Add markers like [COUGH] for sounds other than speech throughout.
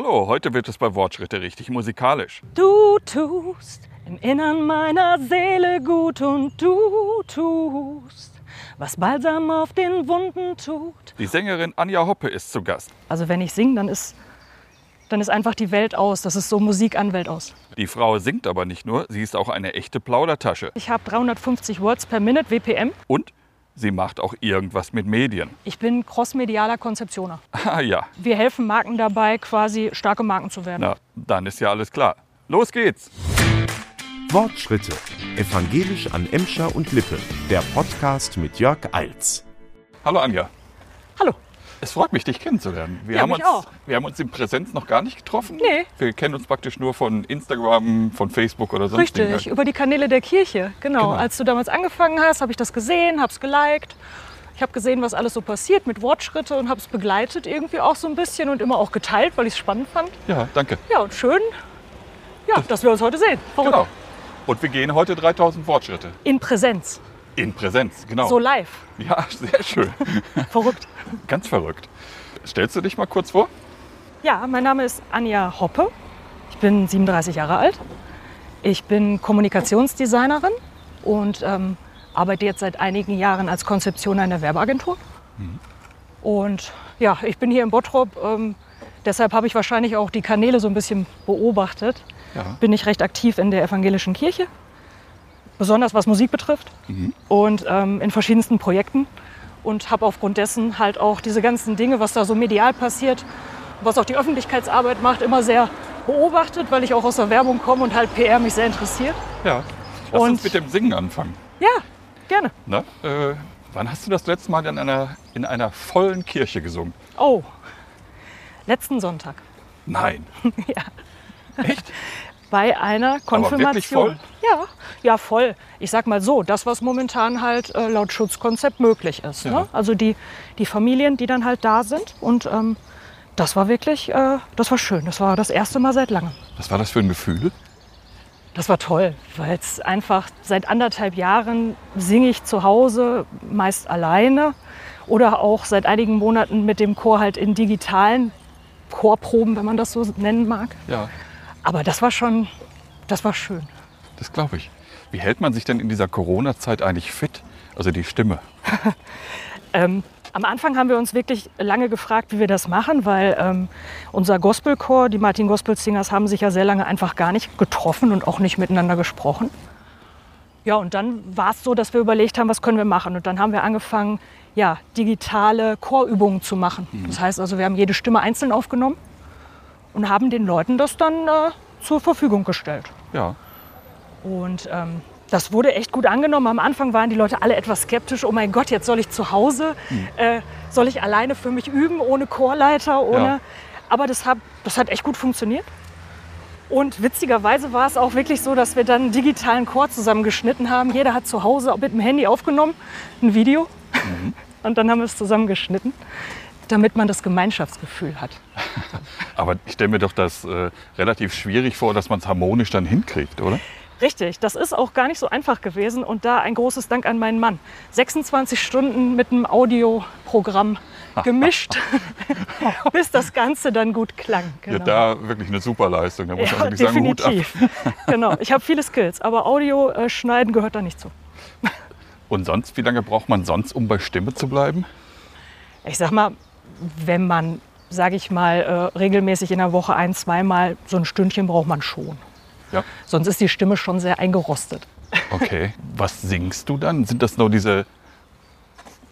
Hallo, heute wird es bei Wortschritte richtig musikalisch. Du tust im Innern meiner Seele gut und du tust, was Balsam auf den Wunden tut. Die Sängerin Anja Hoppe ist zu Gast. Also wenn ich singe, dann ist, dann ist einfach die Welt aus. Das ist so Musik an Welt aus. Die Frau singt aber nicht nur, sie ist auch eine echte Plaudertasche. Ich habe 350 Words per Minute, WPM. Und sie macht auch irgendwas mit Medien. Ich bin crossmedialer Konzeptioner. [LAUGHS] Ah ja, Wir helfen Marken dabei, quasi starke Marken zu werden. na, dann ist ja alles klar. Los geht's! Wortschritte. Evangelisch an Emscher und Lippe. Der Podcast mit Jörg Eils. Hallo Anja, Hallo. Es freut mich, dich kennenzulernen. Wir, Ja, haben, uns, auch. wir haben uns in Präsenz noch gar nicht getroffen. Nee. Wir kennen uns praktisch nur von Instagram, von Facebook oder sonst Richtig, über die Kanäle der Kirche. Genau. Genau. Als du damals angefangen hast, habe ich das gesehen, habe es geliked. Ich habe gesehen, was alles so passiert mit Wortschritte und habe es begleitet irgendwie auch so ein bisschen und immer auch geteilt, weil ich es spannend fand. Ja, danke. Ja, und schön, ja, dass wir uns heute sehen. Verrückt. Genau. Und wir gehen heute 3000 Wortschritte. In Präsenz, In Präsenz, genau. so live. ja, sehr schön. [LAUGHS] Verrückt. Ganz verrückt. Stellst du dich mal kurz vor? Ja, mein Name ist Anja Hoppe. Ich bin 37 Jahre alt. Ich bin Kommunikationsdesignerin und ähm, arbeite jetzt seit einigen Jahren als Konzeption einer Werbeagentur. Und ja, ich bin hier in Bottrop. Ähm, deshalb habe ich wahrscheinlich auch die Kanäle so ein bisschen beobachtet. Ja. Bin ich recht aktiv in der evangelischen Kirche, besonders was Musik betrifft und ähm, in verschiedensten Projekten. Und habe aufgrund dessen halt auch diese ganzen Dinge, was da so medial passiert, was auch die Öffentlichkeitsarbeit macht, immer sehr beobachtet, weil ich auch aus der Werbung komme und halt PR mich sehr interessiert. Ja. Lass Und- uns mit dem Singen anfangen. Ja, gerne. Ne? Äh, wann hast du das letzte Mal in einer, in einer vollen Kirche gesungen? Oh, letzten Sonntag Nein. [LAUGHS] Ja. Echt? Bei einer Konfirmation. Ja, ja, voll. Ich sag mal so, das, was momentan halt äh, laut Schutzkonzept möglich ist. Ja. Ne? Also die, die Familien, die dann halt da sind. Und ähm, das war wirklich, äh, das war schön. Das war das erste Mal seit langem. Was war das für ein Gefühl? Das war toll, weil es einfach seit anderthalb Jahren singe ich zu Hause, meist alleine oder auch seit einigen Monaten mit dem Chor halt in digitalen Chorproben, wenn man das so nennen mag. Ja, Aber das war schon, das war schön. das glaube ich. Wie hält man sich denn in dieser Corona-Zeit eigentlich fit? Also die Stimme. [LAUGHS] Ähm, am Anfang haben wir uns wirklich lange gefragt, wie wir das machen, weil ähm, unser Gospelchor, die Martin Gospel Singers, haben sich ja sehr lange einfach gar nicht getroffen und auch nicht miteinander gesprochen. Ja, und dann war es so, dass wir überlegt haben, was können wir machen. Und dann haben wir angefangen, ja, digitale Chorübungen zu machen. Das heißt also, wir haben jede Stimme einzeln aufgenommen und haben den Leuten das dann äh, zur Verfügung gestellt. Ja. Und ähm, das wurde echt gut angenommen. Am Anfang waren die Leute alle etwas skeptisch. Oh mein Gott, jetzt soll ich zu Hause, äh, soll ich alleine für mich üben, ohne Chorleiter, ohne. Ja. Aber das hat, das hat echt gut funktioniert. Und witzigerweise war es auch wirklich so, dass wir dann einen digitalen Chor zusammengeschnitten haben. Jeder hat zu Hause mit dem Handy aufgenommen, ein Video. [LAUGHS] Und dann haben wir es zusammengeschnitten, damit man das Gemeinschaftsgefühl hat. [LAUGHS] Aber ich stelle mir doch das äh, relativ schwierig vor, dass man es harmonisch dann hinkriegt, oder? Richtig, das ist auch gar nicht so einfach gewesen. Und da ein großes Dank an meinen Mann. 26 Stunden mit einem Audioprogramm [LAUGHS] gemischt, [LAUGHS] bis das Ganze dann gut klang. Ja, da wirklich eine super Leistung. Da muss man Ja, wirklich sagen, Hut ab. definitiv. genau. Ich habe viele Skills, aber Audio äh, schneiden gehört da nicht zu. Und sonst, wie lange braucht man sonst, um bei Stimme zu bleiben? Ich sag mal, wenn man, sage ich mal, äh, regelmäßig in der Woche ein, zweimal so ein Stündchen braucht man schon. Ja. Sonst ist die Stimme schon sehr eingerostet. Okay. Was singst du dann? Sind das nur diese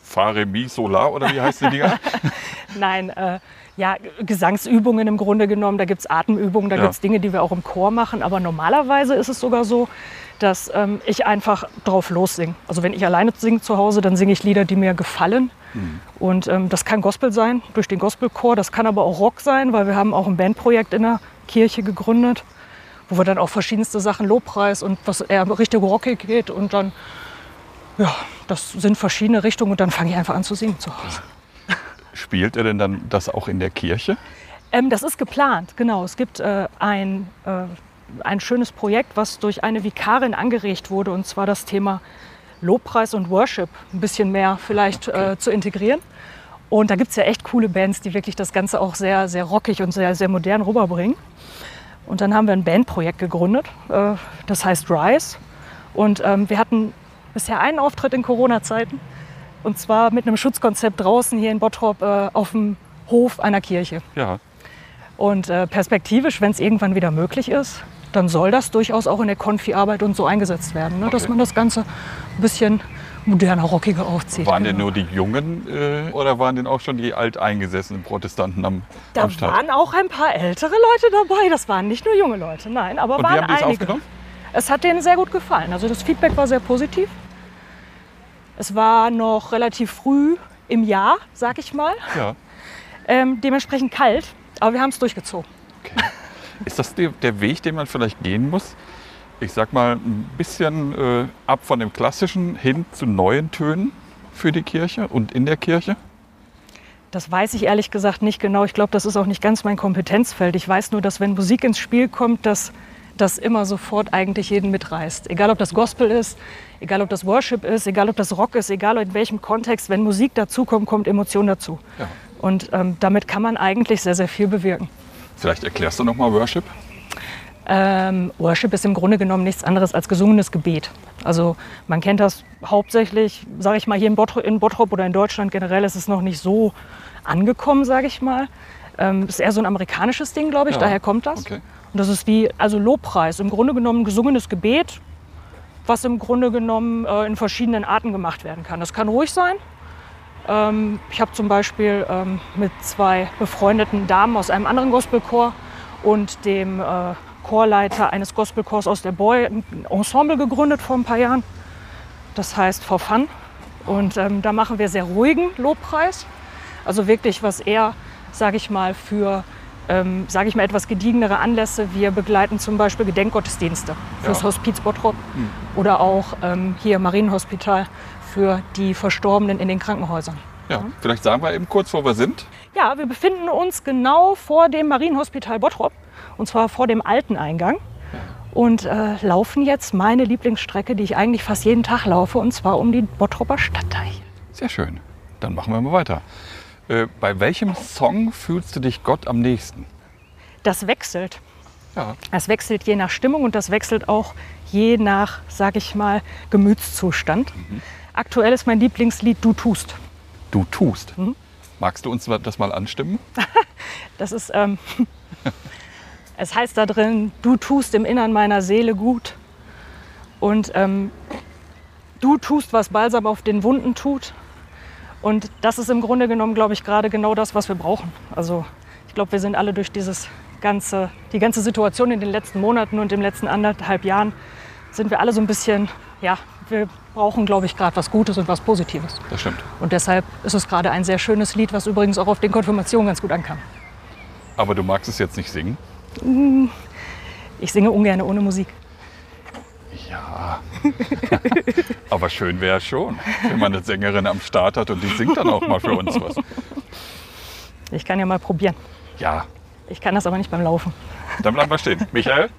Fare Mi Solar oder wie heißt die Dinger? [LAUGHS] Nein, äh, ja, Gesangsübungen im Grunde genommen. Da gibt es Atemübungen, da Ja. gibt es Dinge, die wir auch im Chor machen. Aber normalerweise ist es sogar so, dass ähm, ich einfach drauf lossinge. Also wenn ich alleine singe zu Hause, dann singe ich Lieder, die mir gefallen. Und ähm, das kann Gospel sein, durch den Gospelchor. Das kann aber auch Rock sein, weil wir haben auch ein Bandprojekt in der Kirche gegründet, wo wir dann auch verschiedenste Sachen, Lobpreis und was eher Richtung rockig geht. Und dann, ja, das sind verschiedene Richtungen. Und dann fange ich einfach an zu singen zu Hause. Spielt ihr denn dann das auch in der Kirche? Ähm, das ist geplant, genau. Es gibt äh, ein, äh, ein schönes Projekt, was durch eine Vikarin angeregt wurde, und zwar das Thema Lobpreis und Worship ein bisschen mehr vielleicht äh, zu integrieren. Und da gibt es ja echt coole Bands, die wirklich das Ganze auch sehr, sehr rockig und sehr, sehr modern rüberbringen. Und dann haben wir ein Bandprojekt gegründet, äh, das heißt Rise. Und ähm, wir hatten bisher einen Auftritt in Corona-Zeiten. Und zwar mit einem Schutzkonzept draußen hier in Bottrop äh, auf dem Hof einer Kirche. Ja, Und äh, perspektivisch, wenn es irgendwann wieder möglich ist, dann soll das durchaus auch in der Konfi-Arbeit und so eingesetzt werden. Ne? Dass Okay. man das Ganze ein bisschen moderner, rockiger aufzieht. waren denn genau. nur die Jungen äh, oder waren denn auch schon die alteingesessenen Protestanten am, Da am Start? waren auch ein paar ältere Leute dabei. Das waren nicht nur junge Leute, nein, aber Und wie waren haben die es einige. aufgenommen? Es hat denen sehr gut gefallen. Also das Feedback war sehr positiv. Es war noch relativ früh im Jahr, sag ich mal. Ja. Ähm, dementsprechend kalt, aber wir haben es durchgezogen. Okay. Ist das der, der Weg, den man vielleicht gehen muss? Ich sag mal, ein bisschen äh, ab von dem klassischen hin zu neuen Tönen für die Kirche und in der Kirche? Das weiß ich ehrlich gesagt nicht genau. Ich glaube, das ist auch nicht ganz mein Kompetenzfeld. Ich weiß nur, dass wenn Musik ins Spiel kommt, dass das immer sofort eigentlich jeden mitreißt. Egal, ob das Gospel ist, egal, ob das Worship ist, egal, ob das Rock ist, egal in welchem Kontext. Wenn Musik dazukommt, kommt Emotion dazu. Ja. Und ähm, damit kann man eigentlich sehr, sehr viel bewirken. Vielleicht erklärst du noch mal Worship? Ähm, Worship ist im Grunde genommen nichts anderes als gesungenes Gebet. Also man kennt das hauptsächlich, sage ich mal, hier in Bottrop, in Bottrop oder in Deutschland generell ist es noch nicht so angekommen, sage ich mal. Ähm, ist eher so ein amerikanisches Ding, glaube ich, Ja, daher kommt das. okay. Und das ist wie, also Lobpreis, im Grunde genommen gesungenes Gebet, was im Grunde genommen äh, in verschiedenen Arten gemacht werden kann. Das kann ruhig sein. Ähm, ich habe zum Beispiel ähm, mit zwei befreundeten Damen aus einem anderen Gospelchor und dem äh, Chorleiter eines Gospelchors aus der Boy ein Ensemble gegründet vor ein paar Jahren. Das heißt For Fun. Und ähm, da machen wir sehr ruhigen Lobpreis. Also wirklich was eher, sage ich mal, für, ähm, sage ich mal, etwas gediegenere Anlässe. Wir begleiten zum Beispiel Gedenkgottesdienste fürs Ja. Hospiz Bottrop oder auch ähm, hier Marienhospital für die Verstorbenen in den Krankenhäusern. Ja, vielleicht sagen wir eben kurz, wo wir sind. Ja, wir befinden uns genau vor dem Marienhospital Bottrop und zwar vor dem alten Eingang und äh, laufen jetzt meine Lieblingsstrecke, die ich eigentlich fast jeden Tag laufe, und zwar um die Bottroper Stadtteich. Sehr schön. Dann machen wir mal weiter. Äh, bei welchem Song fühlst du dich Gott am nächsten? Das wechselt. Ja, Das wechselt je nach Stimmung und das wechselt auch je nach, sag ich mal, Gemütszustand. Aktuell ist mein Lieblingslied Du tust. du tust. Mhm. Magst du uns das mal anstimmen? [LAUGHS] Das ist, ähm, [LAUGHS] es heißt da drin, du tust im Innern meiner Seele gut. Und ähm, du tust, was Balsam auf den Wunden tut. Und das ist im Grunde genommen, glaube ich, gerade genau das, was wir brauchen. Also ich glaube, wir sind alle durch dieses ganze, die ganze Situation in den letzten Monaten und im letzten anderthalb Jahren sind wir alle so ein bisschen, ja, wir brauchen, glaube ich, gerade was Gutes und was Positives. Das stimmt. Und deshalb ist es gerade ein sehr schönes Lied, was übrigens auch auf den Konfirmationen ganz gut ankam. Aber du magst es jetzt nicht singen? Ich singe ungern ohne Musik. Ja. [LAUGHS] Aber schön wäre es schon, wenn man eine Sängerin am Start hat und die singt dann auch mal für uns was. Ich kann ja mal probieren. Ja, Ich kann das aber nicht beim Laufen. dann bleiben wir stehen. Michael,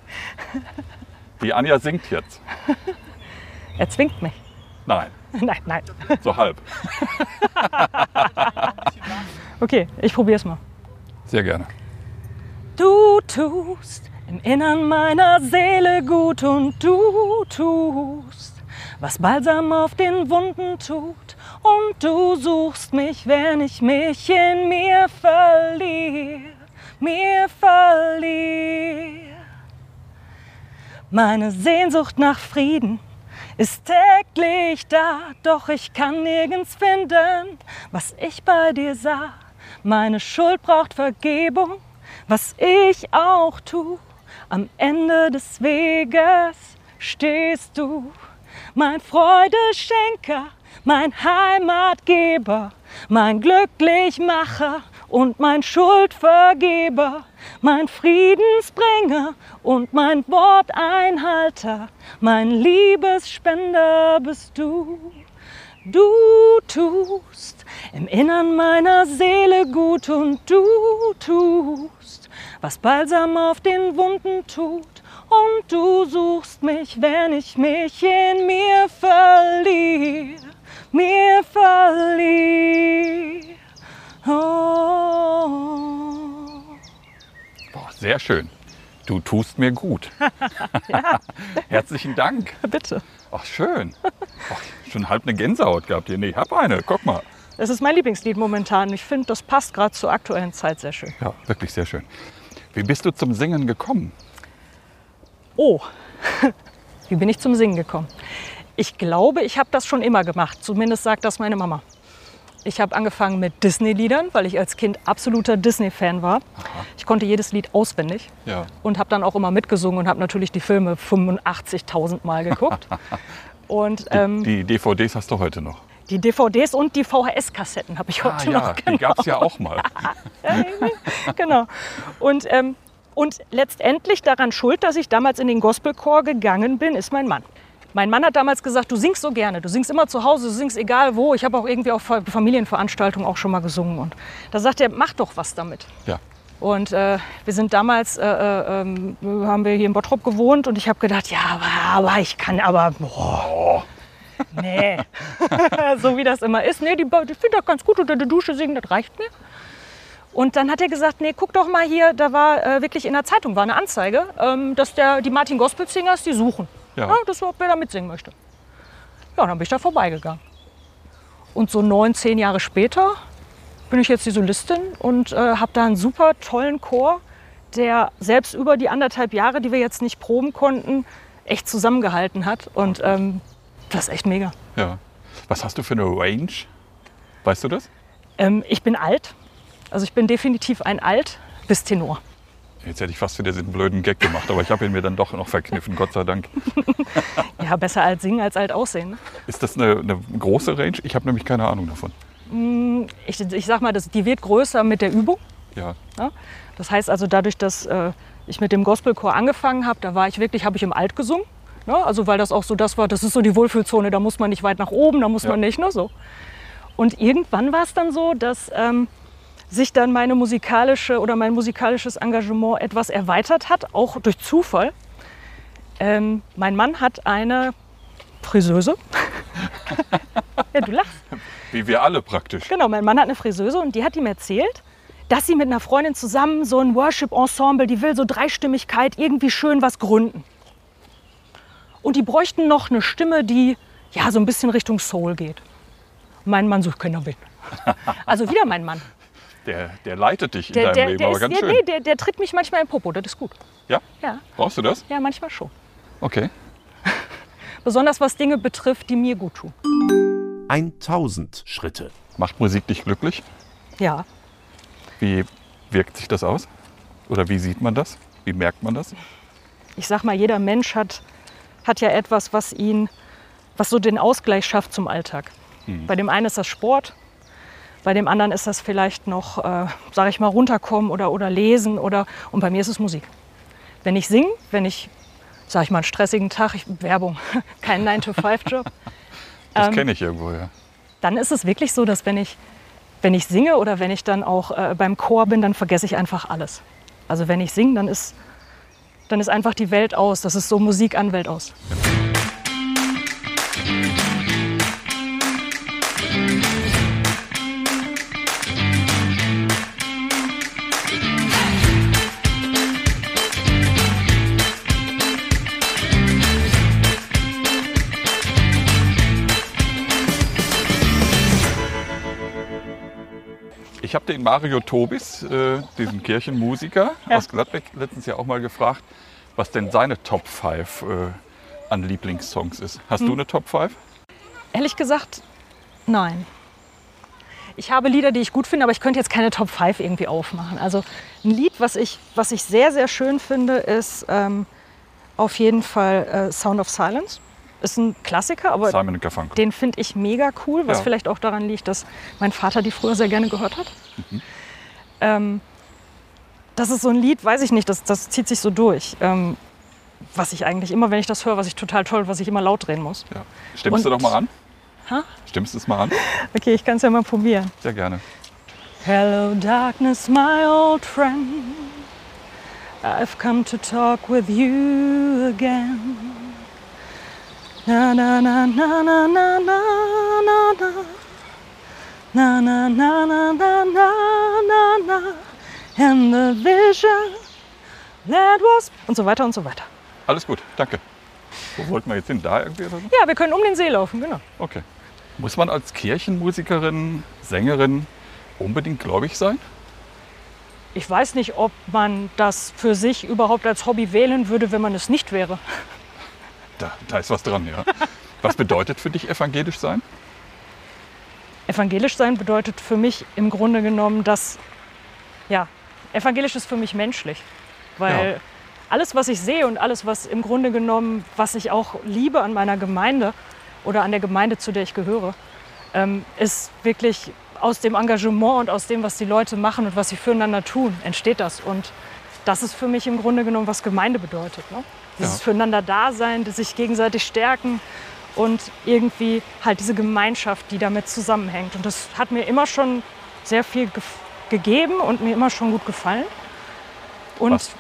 [LAUGHS] die Anja singt jetzt. Er zwingt mich. Nein, [LAUGHS] Nein, nein. so halb. Okay, ich probiere es mal. Sehr gerne. Du tust im Innern meiner Seele gut und du tust, was Balsam auf den Wunden tut. Und du suchst mich, wenn ich mich in mir verliere, mir verliere. Meine Sehnsucht nach Frieden ist täglich da, doch ich kann nirgends finden, was ich bei dir sah. Meine Schuld braucht Vergebung, was ich auch tu. Am Ende des Weges stehst du, mein Freudeschenker, mein Heimatgeber, mein Glücklichmacher und mein Schuldvergeber, mein Friedensbringer und mein Worteinhalter, mein Liebesspender bist du. Du tust im Innern meiner Seele gut und du tust, was Balsam auf den Wunden tut. Und du suchst mich, wenn ich mich in mir verliere, mir verliere. Oh. Boah, sehr schön. Du tust mir gut. [LAUGHS] Herzlichen Dank. Bitte. Ach, schön. Ach, schon halb eine Gänsehaut gehabt hier. Nee, ich hab eine. Guck mal. Das ist mein Lieblingslied momentan. Ich finde, das passt gerade zur aktuellen Zeit sehr schön. Ja, wirklich sehr schön. Wie bist du zum Singen gekommen? Oh, [LAUGHS] wie bin ich zum Singen gekommen? Ich glaube, ich habe das schon immer gemacht. Zumindest sagt das meine Mama. Ich habe angefangen mit Disney-Liedern, weil ich als Kind absoluter Disney-Fan war. Ich konnte jedes Lied auswendig Ja. und habe dann auch immer mitgesungen und habe natürlich die Filme 85.000 Mal geguckt. [LAUGHS] und ähm, Die DVDs hast du heute noch. Die DVDs und die VHS-Kassetten habe ich Ah heute ja, noch. die gab es ja auch mal. [LAUGHS] genau. Und, ähm, und letztendlich daran schuld, dass ich damals in den Gospelchor gegangen bin, ist mein Mann. Mein Mann hat damals gesagt, du singst so gerne, du singst immer zu Hause, du singst egal wo. Ich habe auch irgendwie auf Fa- Familienveranstaltungen auch schon mal gesungen. Und da sagt er, mach doch was damit. Ja. Und äh, wir sind damals, äh, äh, ähm, haben wir hier in Bottrop gewohnt und ich habe gedacht, ja, aber, aber ich kann, aber, boah, nee. [LAUGHS] so wie das immer ist. Nee, die, die finde das ganz gut unter der Dusche singen, das reicht mir. Und dann hat er gesagt, nee, guck doch mal hier, da war äh, wirklich in der Zeitung war eine Anzeige, ähm, dass der, die Martin Gospel Singers die suchen. Ja. Ja. das war, wer da mitsingen möchte. Ja, dann bin ich da vorbeigegangen. Und so neun, zehn Jahre später bin ich jetzt die Solistin und äh, habe da einen super tollen Chor, der selbst über die anderthalb Jahre, die wir jetzt nicht proben konnten, echt zusammengehalten hat. Und ähm, das ist echt mega. ja. Was hast du für eine Range? Weißt du das? Ähm, ich bin alt, also ich bin definitiv ein Alt bis Tenor. Jetzt hätte ich fast wieder diesen blöden Gag gemacht, aber ich habe ihn mir dann doch noch verkniffen, Gott sei Dank. [LAUGHS] Ja, besser alt singen als alt aussehen. Ne? Ist das eine, eine große Range? Ich habe nämlich keine Ahnung davon. Ich, ich sag mal, das, die wird größer mit der Übung. Ja, Ja? Das heißt also dadurch, dass äh, ich mit dem Gospelchor angefangen habe, da war ich wirklich, habe ich im Alt gesungen. Ne? Also weil das auch so das war, das ist so die Wohlfühlzone, da muss man nicht weit nach oben, da muss Ja. man nicht, ne, so. Und irgendwann war es dann so, dass ähm, sich dann meine musikalische oder mein musikalisches Engagement etwas erweitert hat, auch durch Zufall. Ähm, mein Mann hat eine Friseuse. [LAUGHS] ja, du lachst. wie wir alle praktisch. Genau, mein Mann hat eine Friseuse und die hat ihm erzählt, dass sie mit einer Freundin zusammen so ein Worship-Ensemble, die will so Dreistimmigkeit, irgendwie schön was gründen. Und die bräuchten noch eine Stimme, die ja so ein bisschen Richtung Soul geht. Mein Mann sucht keiner wen. Also wieder mein Mann. Der, der leitet dich in Der, deinem der, Leben, der, aber ist, ganz der, schön. nee, der, der tritt mich manchmal im Popo, das ist gut. Ja? Ja, Brauchst du das? ja, manchmal schon. Okay. [LAUGHS] Besonders was Dinge betrifft, die mir gut tun. 1000 Schritte. Macht Musik dich glücklich? Ja, Wie wirkt sich das aus? Oder wie sieht man das? Wie merkt man das? ich sag mal, jeder Mensch hat, hat ja etwas, was ihn, was so den Ausgleich schafft zum Alltag. Bei dem einen ist das Sport, bei dem anderen ist das vielleicht noch, äh, sage ich mal, runterkommen oder, oder lesen oder und bei mir ist es Musik. Wenn ich singe, wenn ich, sage ich mal, einen stressigen Tag, ich, Werbung, [LAUGHS] kein 9-to-5-Job, Das Ähm, kenne ich irgendwo, ja. dann ist es wirklich so, dass wenn ich, wenn ich singe oder wenn ich dann auch äh, beim Chor bin, dann vergesse ich einfach alles. Also wenn ich singe, dann ist, dann ist einfach die Welt aus. Das ist so Musik an Welt aus. Ich habe den Mario Tobis, äh, diesen Kirchenmusiker Ja. aus Gladbeck, letztens ja auch mal gefragt, was denn seine Top 5 äh, an Lieblingssongs ist. Hast Hm. du eine Top 5? Ehrlich gesagt, nein. Ich habe Lieder, die ich gut finde, aber ich könnte jetzt keine Top 5 irgendwie aufmachen. Also ein Lied, was ich, was ich sehr, sehr schön finde, ist ähm, auf jeden Fall äh, Sound of Silence. Ist ein Klassiker, aber Simon Garfunkel. den finde ich mega cool, was Ja. vielleicht auch daran liegt, dass mein Vater die früher sehr gerne gehört hat. Mhm. Ähm, das ist so ein Lied, weiß ich nicht, das, das zieht sich so durch. Ähm, was ich eigentlich immer, wenn ich das höre, was ich total toll, was ich immer laut drehen muss. Ja. Stimmst du Und- doch mal an? Ha? Stimmst du es mal an? Okay, ich kann es ja mal probieren. Sehr gerne. Hello, darkness, my old friend. I've come to talk with you again. Na na na na na na na na na. Na, na, na, na, na, na, na, na. And the vision that was. Und so weiter und so weiter. Alles gut, danke. Wo wollten wir jetzt hin? Da irgendwie oder so? Ja, wir können um den See laufen, genau. Okay. Muss man als Kirchenmusikerin, Sängerin unbedingt gläubig sein? Ich weiß nicht, ob man das für sich überhaupt als Hobby wählen würde, wenn man es nicht wäre. Da, da ist was dran, ja. Was bedeutet für dich evangelisch sein? Evangelisch sein bedeutet für mich im Grunde genommen, dass, ja, evangelisch ist für mich menschlich. Weil Ja. alles, was ich sehe und alles, was im Grunde genommen, was ich auch liebe an meiner Gemeinde oder an der Gemeinde, zu der ich gehöre, ähm, ist wirklich aus dem Engagement und aus dem, was die Leute machen und was sie füreinander tun, entsteht das. Und das ist für mich im Grunde genommen, was Gemeinde bedeutet. Ne? Dieses Ja. füreinander Dasein, das sich gegenseitig stärken und irgendwie halt diese Gemeinschaft, die damit zusammenhängt. Und das hat mir immer schon sehr viel gef- gegeben und mir immer schon gut gefallen. Und Was?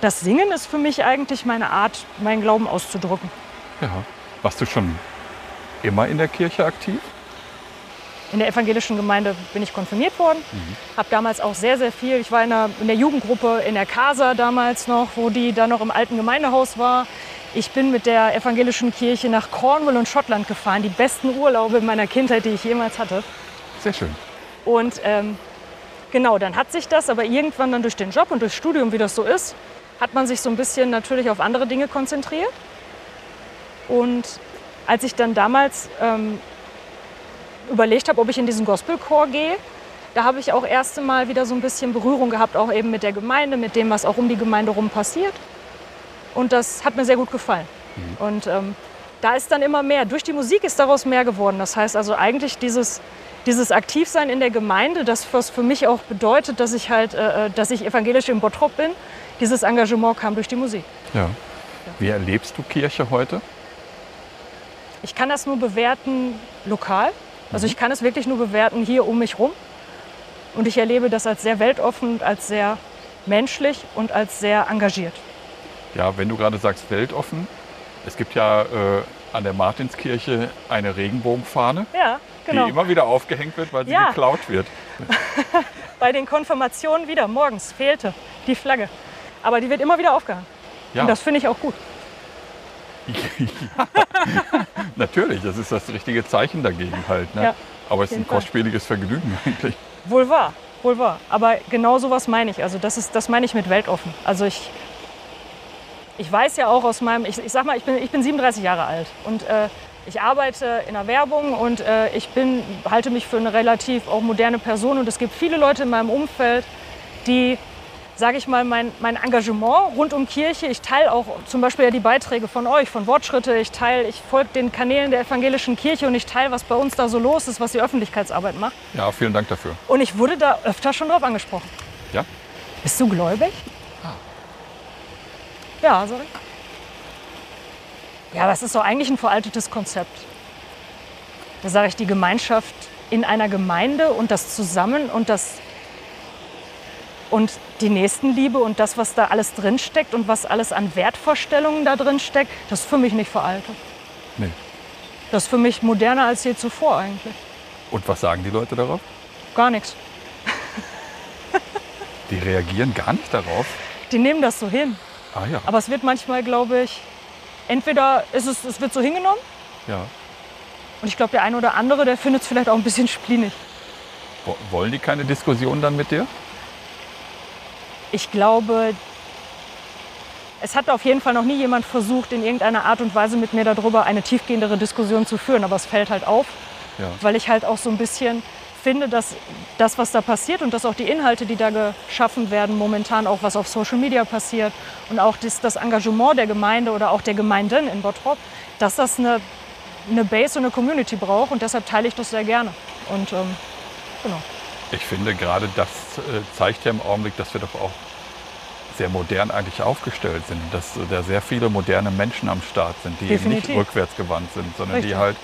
das Singen ist für mich eigentlich meine Art, meinen Glauben auszudrücken. Ja. Warst du schon immer in der Kirche aktiv? In der evangelischen Gemeinde bin ich konfirmiert worden, habe damals auch sehr, sehr viel. Ich war in der, in der Jugendgruppe in der Casa damals noch, wo die da noch im alten Gemeindehaus war. Ich bin mit der evangelischen Kirche nach Cornwall und Schottland gefahren, die besten Urlaube in meiner Kindheit, die ich jemals hatte. Sehr schön. Und ähm, genau, dann hat sich das aber irgendwann dann durch den Job und durchs Studium, wie das so ist, hat man sich so ein bisschen natürlich auf andere Dinge konzentriert. Und als ich dann damals ähm, überlegt habe, ob ich in diesen Gospelchor gehe, da habe ich auch erst Mal wieder so ein bisschen Berührung gehabt, auch eben mit der Gemeinde, mit dem, was auch um die Gemeinde rum passiert. Und das hat mir sehr gut gefallen. Und ähm, da ist dann immer mehr. Durch die Musik ist daraus mehr geworden. Das heißt also eigentlich dieses, dieses Aktivsein in der Gemeinde, das was für mich auch bedeutet, dass ich halt, äh, dass ich evangelisch im Bottrop bin, dieses Engagement kam durch die Musik. Ja. Wie erlebst du Kirche heute? Ich kann das nur bewerten lokal. Also ich kann es wirklich nur bewerten hier um mich rum. Und ich erlebe das als sehr weltoffen, als sehr menschlich und als sehr engagiert. Ja, wenn du gerade sagst weltoffen, es gibt ja äh, an der Martinskirche eine Regenbogenfahne, Ja, genau. die immer wieder aufgehängt wird, weil sie Ja. geklaut wird. [LAUGHS] Bei den Konfirmationen wieder morgens fehlte die Flagge. Aber die wird immer wieder aufgehangen. Ja, Und das finde ich auch gut. Ja. [LAUGHS] natürlich, das ist das richtige Zeichen dagegen halt. Ne? Ja, Aber es ist ein Fall. kostspieliges Vergnügen [LAUGHS] eigentlich. Wohl wahr, wohl wahr. Aber genau sowas meine ich. Also das, ist, das meine ich mit weltoffen. Also ich, ich weiß ja auch aus meinem, ich, ich sag mal, ich bin, ich bin 37 Jahre alt und äh, ich arbeite in der Werbung und äh, ich bin, halte mich für eine relativ auch moderne Person und es gibt viele Leute in meinem Umfeld, die, sage ich mal, mein, mein Engagement rund um Kirche, ich teile auch zum Beispiel ja die Beiträge von euch, von Wortschritte, ich teile, ich folge den Kanälen der evangelischen Kirche und ich teile, was bei uns da so los ist, was die Öffentlichkeitsarbeit macht. Ja, vielen Dank dafür. Und ich wurde da öfter schon drauf angesprochen. Ja? Bist du gläubig? Ah. Ja, sag ich. Ja, es ist doch eigentlich ein veraltetes Konzept. Da sage ich, die Gemeinschaft in einer Gemeinde und das Zusammen und das und die Nächstenliebe und das, was da alles drinsteckt und was alles an Wertvorstellungen da drin steckt, das ist für mich nicht veraltet. Nee. Das ist für mich moderner als je zuvor eigentlich. Und was sagen die Leute darauf? Gar nichts. Die reagieren gar nicht darauf. Die nehmen das so hin. Ah ja. Aber es wird manchmal, glaube ich, entweder ist es, es wird so hingenommen ja. und ich glaube, der eine oder andere, der findet es vielleicht auch ein bisschen splinig. Wo- Wollen die keine Diskussion dann mit dir? Ich glaube, es hat auf jeden Fall noch nie jemand versucht, in irgendeiner Art und Weise mit mir darüber eine tiefgehendere Diskussion zu führen. Aber es fällt halt auf, Ja. weil ich halt auch so ein bisschen finde, dass das, was da passiert und dass auch die Inhalte, die da geschaffen werden, momentan auch was auf Social Media passiert und auch das, das Engagement der Gemeinde oder auch der Gemeinden in Bottrop, dass das eine, eine Base und eine Community braucht und deshalb teile ich das sehr gerne. Und ähm, genau. Ich finde, gerade das äh, zeigt ja im Augenblick, dass wir doch auch sehr modern eigentlich aufgestellt sind. Dass äh, da sehr viele moderne Menschen am Start sind, die eben nicht Definitiv. rückwärtsgewandt sind, sondern die Richtig. halt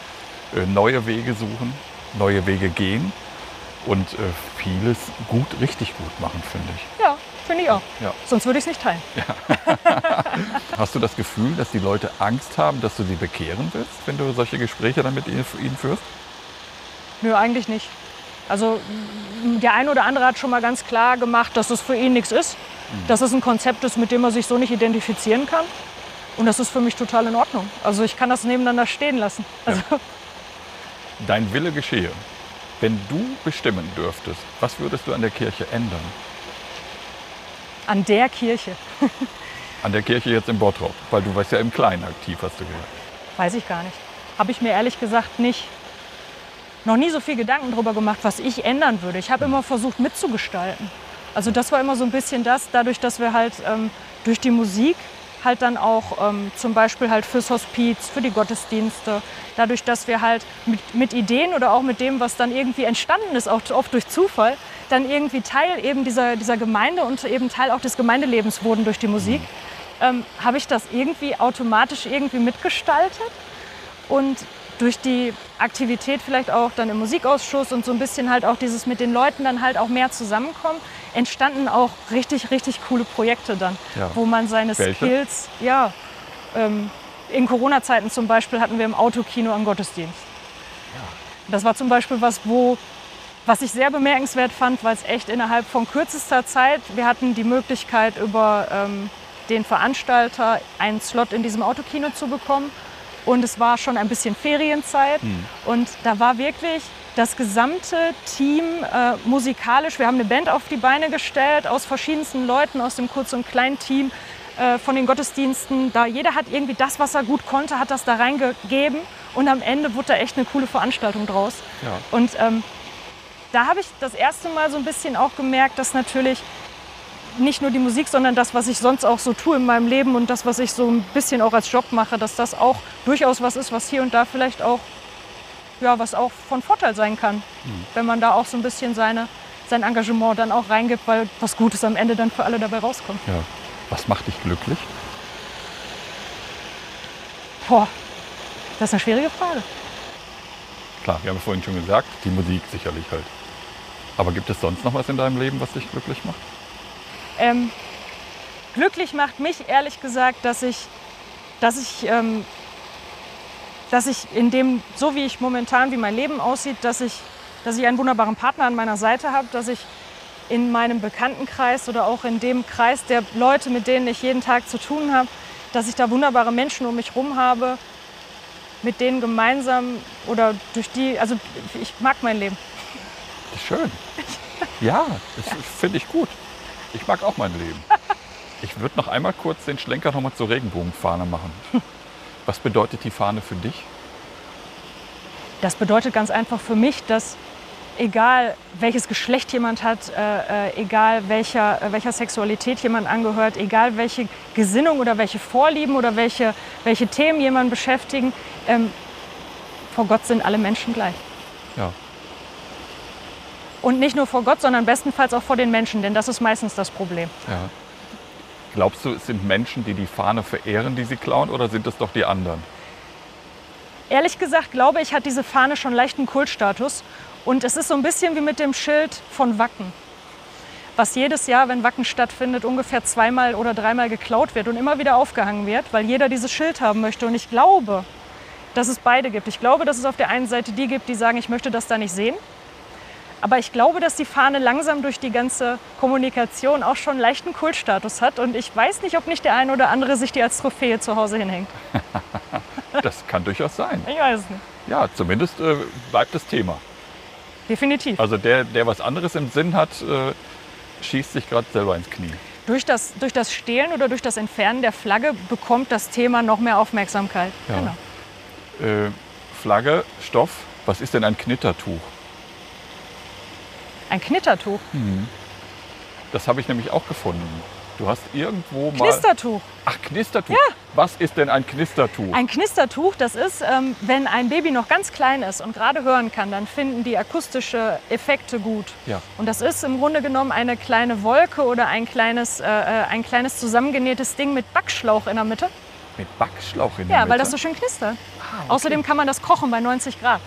äh, neue Wege suchen, neue Wege gehen und vieles gut, richtig gut machen, finde ich. Ja, finde ich auch. Ja. Sonst würde ich es nicht teilen. [LAUGHS] Hast du das Gefühl, dass die Leute Angst haben, dass du sie bekehren willst, wenn du solche Gespräche dann mit ihnen führst? Nö, eigentlich nicht. Also der eine oder andere hat schon mal ganz klar gemacht, dass es für ihn nichts ist. Dass es ein Konzept ist, mit dem er sich so nicht identifizieren kann. Und das ist für mich total in Ordnung. Also ich kann das nebeneinander stehen lassen. Also, Dein Wille geschehe. Wenn du bestimmen dürftest, was würdest du an der Kirche ändern? an der Kirche. An der Kirche jetzt in Bottrop, weil du warst ja im Kleinen aktiv, hast du gesagt. Weiß ich gar nicht. Habe ich mir ehrlich gesagt nicht, noch nie so viel Gedanken darüber gemacht, was ich ändern würde. Ich habe immer versucht mitzugestalten. Also das war immer so ein bisschen das, dadurch, dass wir halt ähm, durch die Musik halt dann auch ähm, zum Beispiel halt fürs Hospiz, für die Gottesdienste, dadurch, dass wir halt mit, mit Ideen oder auch mit dem, was dann irgendwie entstanden ist, auch oft durch Zufall, dann irgendwie Teil eben dieser, dieser Gemeinde und eben Teil auch des Gemeindelebens wurden durch die Musik, ähm, habe ich das irgendwie automatisch irgendwie mitgestaltet. Und durch die Aktivität vielleicht auch dann im Musikausschuss und so ein bisschen halt auch dieses mit den Leuten dann halt auch mehr zusammenkommen, entstanden auch richtig, richtig coole Projekte dann, Ja. wo man seine Welche? Skills, ja, ähm, in Corona-Zeiten zum Beispiel hatten wir im Autokino einen Gottesdienst. Das war zum Beispiel was, wo, was ich sehr bemerkenswert fand, weil es echt innerhalb von kürzester Zeit, wir hatten die Möglichkeit über ähm, den Veranstalter einen Slot in diesem Autokino zu bekommen. Und es war schon ein bisschen Ferienzeit. Und da war wirklich das gesamte Team äh, musikalisch. Wir haben eine Band auf die Beine gestellt aus verschiedensten Leuten aus dem Kurz- und Klein-Team äh, von den Gottesdiensten. Da jeder hat irgendwie das, was er gut konnte, hat das da reingegeben. Und am Ende wurde da echt eine coole Veranstaltung draus. Ja. Und ähm, da habe ich das erste Mal so ein bisschen auch gemerkt, dass natürlich nicht nur die Musik, sondern das, was ich sonst auch so tue in meinem Leben und das, was ich so ein bisschen auch als Job mache, dass das auch durchaus was ist, was hier und da vielleicht auch, ja, was auch von Vorteil sein kann, wenn man da auch so ein bisschen seine, sein Engagement dann auch reingibt, weil was Gutes am Ende dann für alle dabei rauskommt. Ja. Was macht dich glücklich? Boah, das ist eine schwierige Frage. Klar, wir haben es vorhin schon gesagt, die Musik sicherlich halt. Aber gibt es sonst noch was in deinem Leben, was dich glücklich macht? Ähm, glücklich macht mich ehrlich gesagt, dass ich, dass ich, ähm, dass ich in dem, so wie ich momentan, wie mein Leben aussieht, dass ich, dass ich einen wunderbaren Partner an meiner Seite habe, dass ich in meinem Bekanntenkreis oder auch in dem Kreis der Leute, mit denen ich jeden Tag zu tun habe, dass ich da wunderbare Menschen um mich herum habe, mit denen gemeinsam oder durch die, also ich mag mein Leben. Das ist schön. Ja, das finde ich gut. Ich mag auch mein Leben. Ich würde noch einmal kurz den Schlenker noch mal zur Regenbogenfahne machen. Was bedeutet die Fahne für dich? Das bedeutet ganz einfach für mich, dass egal welches Geschlecht jemand hat, äh, äh, egal welcher, äh, welcher Sexualität jemand angehört, egal welche Gesinnung oder welche Vorlieben oder welche, welche Themen jemanden beschäftigen, ähm, vor Gott sind alle Menschen gleich. Ja. Und nicht nur vor Gott, sondern bestenfalls auch vor den Menschen, denn das ist meistens das Problem. ja. Glaubst du, es sind Menschen, die die Fahne verehren, die sie klauen, oder sind es doch die anderen? Ehrlich gesagt glaube ich, hat diese Fahne schon leichten Kultstatus. Und es ist so ein bisschen wie mit dem Schild von Wacken, was jedes Jahr, wenn Wacken stattfindet, ungefähr zweimal oder dreimal geklaut wird und immer wieder aufgehangen wird, weil jeder dieses Schild haben möchte. Und ich glaube, dass es beide gibt. Ich glaube, dass es auf der einen Seite die gibt, die sagen, ich möchte das da nicht sehen. Aber ich glaube, dass die Fahne langsam durch die ganze Kommunikation auch schon einen leichten Kultstatus hat. Und ich weiß nicht, ob nicht der eine oder andere sich die als Trophäe zu Hause hinhängt. [LAUGHS] Das kann durchaus sein. Ich weiß es nicht. Ja, zumindest äh, bleibt das Thema. Definitiv. Also der, der was anderes im Sinn hat, äh, schießt sich gerade selber ins Knie. Durch das, durch das Stehlen oder durch das Entfernen der Flagge bekommt das Thema noch mehr Aufmerksamkeit. Ja. Genau. Äh, Flagge, Stoff. Was ist denn ein Knittertuch? Ein Knittertuch. Das habe ich nämlich auch gefunden. Du hast irgendwo mal. Knistertuch. Ach, Knistertuch. Ja. Was ist denn ein Knistertuch? Ein Knistertuch, das ist, ähm, wenn ein Baby noch ganz klein ist und gerade hören kann, dann finden die akustische Effekte gut. Ja. Und das ist im Grunde genommen eine kleine Wolke oder ein kleines, äh, äh, ein kleines zusammengenähtes Ding mit Backschlauch in der Mitte. Mit Backschlauch in der Ja, Mitte? weil das so schön knistert. Außerdem kann man das kochen bei 90 Grad.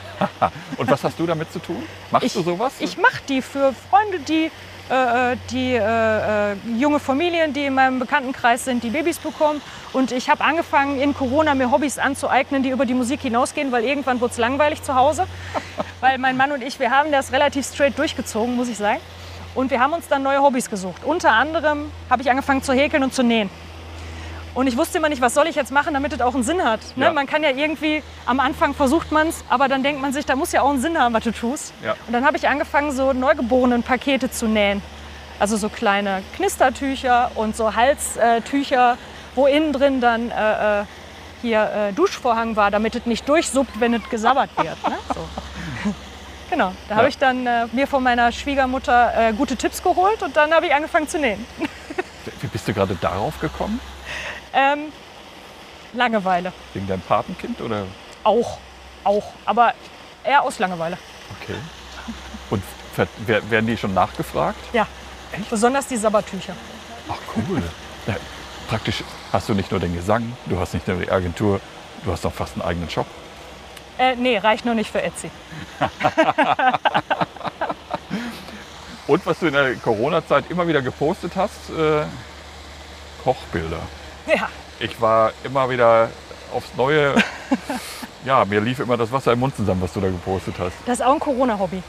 Und was hast du damit zu tun? Machst Ich, du sowas? ich mache die für Freunde, die äh, die äh, äh, junge Familien, die in meinem Bekanntenkreis sind, die Babys bekommen. Und ich habe angefangen, in Corona mir Hobbys anzueignen, die über die Musik hinausgehen, weil irgendwann wurde es langweilig zu Hause. [LAUGHS] weil mein Mann und ich, wir haben das relativ straight durchgezogen, muss ich sagen. Und wir haben uns dann neue Hobbys gesucht. Unter anderem habe ich angefangen zu häkeln und zu nähen. Und ich wusste immer nicht, was soll ich jetzt machen, damit es auch einen Sinn hat. Ne? Ja. Man kann ja irgendwie, am Anfang versucht man es, aber dann denkt man sich, da muss ja auch einen Sinn haben, was du tust. Ja. Und dann habe ich angefangen, so neugeborenen Pakete zu nähen. Also so kleine Knistertücher und so Halstücher, wo innen drin dann äh, äh, hier äh, Duschvorhang war, damit es nicht durchsuppt, wenn es gesabbert wird. Ne? [LAUGHS] So. [LAUGHS] Genau, da habe Ja. ich dann äh, mir von meiner Schwiegermutter äh, gute Tipps geholt und dann habe ich angefangen zu nähen. [LAUGHS] Wie bist du gerade darauf gekommen? Ähm, Langeweile. Wegen deinem Patenkind oder? Auch, auch, aber eher aus Langeweile. Okay. Und werden die schon nachgefragt? Ja, besonders die Sabbertücher. Ach cool. [LAUGHS] Ja, praktisch hast du nicht nur den Gesang, du hast nicht nur die Agentur, du hast noch fast einen eigenen Shop. Äh, nee, reicht nur nicht für Etsy. [LAUGHS] Und was du in der Corona-Zeit immer wieder gepostet hast, äh, Kochbilder. Ja, Ich war immer wieder aufs Neue, [LAUGHS] ja, mir lief immer das Wasser im Mund zusammen, was du da gepostet hast. das ist auch ein Corona-Hobby.